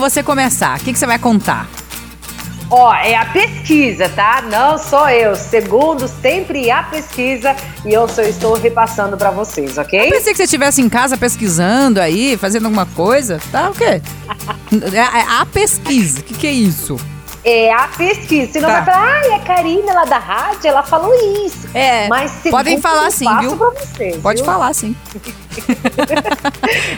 você começar. O que, que você vai contar? Ó, é a pesquisa, tá? Não sou eu. Segundo sempre a pesquisa e eu só estou repassando para vocês, ok? Eu pensei que você estivesse em casa pesquisando aí, fazendo alguma coisa. Tá o quê? é, é a pesquisa. O que, que é isso? É a pesquisa. Senão Tá. vai falar, ai, a Karina lá da rádio, ela falou isso. É, Mas podem falar sim, viu? Pra vocês, Pode viu? falar, sim.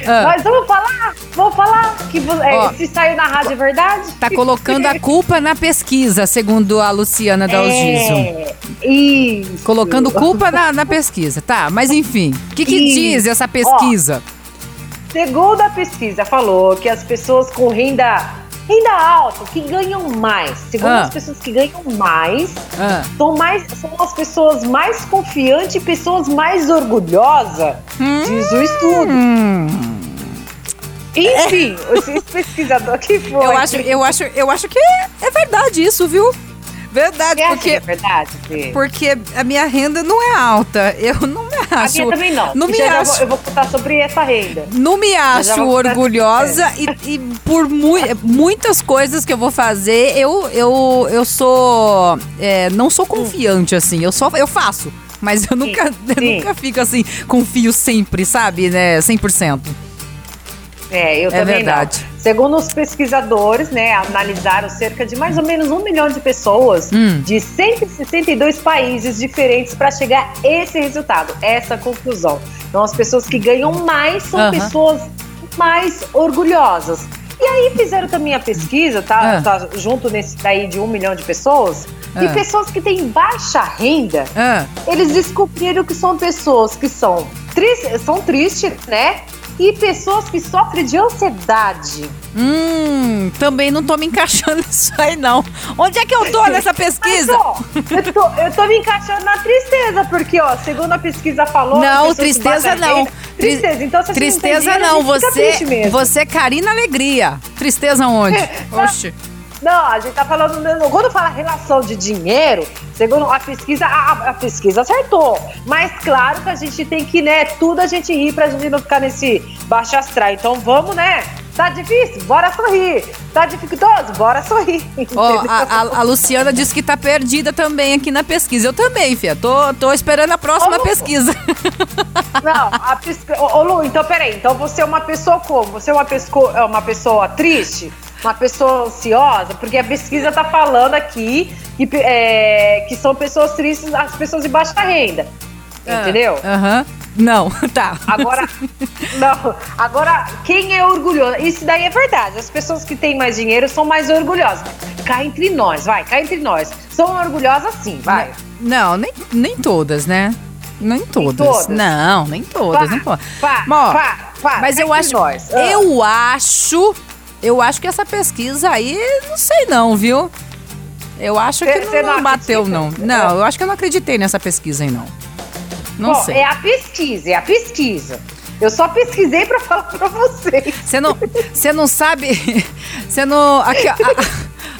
Ah, Mas vamos falar, vamos falar que é, Ó. se saiu na rádio é verdade? tá colocando a culpa na pesquisa, segundo a Luciana Dalgiso. É, isso. Colocando culpa na, na pesquisa, tá? Mas enfim, o que, que Isso. diz essa pesquisa? Segundo a pesquisa, falou que as pessoas com renda, renda alta, que ganham mais, segundo Ah. as pessoas que ganham mais, Ah, são, mais, são as pessoas mais confiantes e pessoas mais orgulhosas, diz o estudo. hum, Enfim, esse pesquisador que foi. eu, acho, eu, acho, eu acho que é verdade isso, viu? Verdade, Você acha que é porque, verdade, Fê? porque a minha renda não é alta. Eu não A acho. minha também não. Não me Já já acho. vou- eu vou contar sobre essa renda. Não me já acho orgulhosa e, e por mui- muitas coisas que eu vou fazer, eu, eu, eu sou. é, não sou confiante, assim. Eu só eu faço. Mas eu nunca, eu sim. nunca fico assim, confio sempre, sabe? Né? 100%. É, eu É também verdade. não. Segundo os pesquisadores, né, analisaram cerca de mais ou menos um milhão de pessoas Hum. de 162 países diferentes para chegar a esse resultado, essa conclusão. Então, as pessoas que ganham mais são Aham. pessoas mais orgulhosas. E aí fizeram também a pesquisa, tá, Ah. tá junto nesse daí de um milhão de pessoas, Ah. e pessoas que têm baixa renda, Ah, eles descobriram que são pessoas que são, tris- são tristes, né? E pessoas que sofrem de ansiedade. hum, também não tô me encaixando nisso aí, não. Onde é que eu tô nessa pesquisa? Mas, ó, eu, tô, eu tô me encaixando na tristeza, porque, ó, segundo a pesquisa falou. Não, pessoas que tristeza não. Tristeza, então você Tristeza não, não, dinheiro, fica você, você é Karina Alegria. Tristeza onde? Oxe. Não, a gente tá falando. Quando fala relação de dinheiro, segundo a pesquisa, a, a pesquisa acertou. Mas claro que a gente tem que, né, tudo a gente rir pra gente não ficar nesse baixo astral. Então vamos, né? Tá difícil? Bora sorrir. Tá dificultoso? Bora sorrir. Ó, Entendeu? a, a- a Luciana disse que tá perdida também aqui na pesquisa. Eu também, Fia. Tô, tô esperando a próxima Ô, pesquisa. Não, a pesquisa. Ô, Lu, então peraí. Então você é uma pessoa como? Você é uma pessoa, é uma pessoa triste? Uma pessoa ansiosa? Porque a pesquisa tá falando aqui que, é, que são pessoas tristes, as pessoas de baixa renda. Entendeu? Aham. Não, tá. Agora, não. Agora, quem é orgulhoso? Isso daí é verdade. As pessoas que têm mais dinheiro são mais orgulhosas. Cá entre nós, vai, cá entre nós. São orgulhosas sim, vai. Não, nem, nem todas, né? Nem todas. todas? Não, nem todas, nem todas. Para, Mas, ó, para, para, Mas cá eu acho, nós. Ah. eu acho, eu acho que essa pesquisa aí, não sei não, viu? Eu acho que não, não bateu, não. Não, eu acho que eu não acreditei nessa pesquisa aí, não. Não Bom, sei. é a pesquisa, é a pesquisa. Eu só pesquisei pra falar pra vocês. Você não, você não sabe. Você não. Aqui, ó,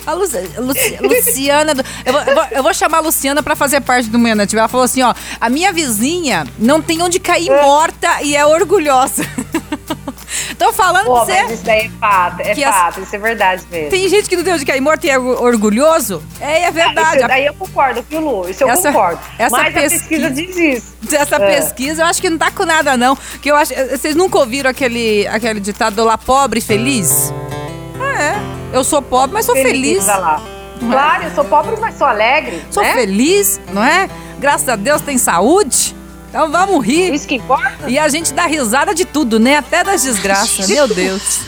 a, a Lu- Luci- Luciana. Eu vou, eu, vou, eu vou chamar a Luciana pra fazer parte do Manhã Nativa. Ela falou assim: ó, a minha vizinha não tem onde cair morta e é orgulhosa. Tô falando Pô, pra você. mas isso daí é fato, é Que as- fato, isso é verdade mesmo. Tem gente que não tem onde cair morto e é or- orgulhoso? É, é verdade. Isso daí eu concordo, viu, Lu? Isso eu Essa- concordo. essa Mas pesquisa- a pesquisa diz isso. Essa É. pesquisa, eu acho que não tá com nada, não. Que eu acho. Vocês nunca ouviram aquele, aquele ditado lá pobre e feliz? Ah, é. Eu sou pobre, mas sou feliz. olha lá. Claro, eu sou pobre, mas sou alegre. Sou né? feliz, não é? Graças a Deus tem saúde. Então vamos rir. Isso que importa. E a gente dá risada de tudo, né? Até das desgraças. Meu Deus.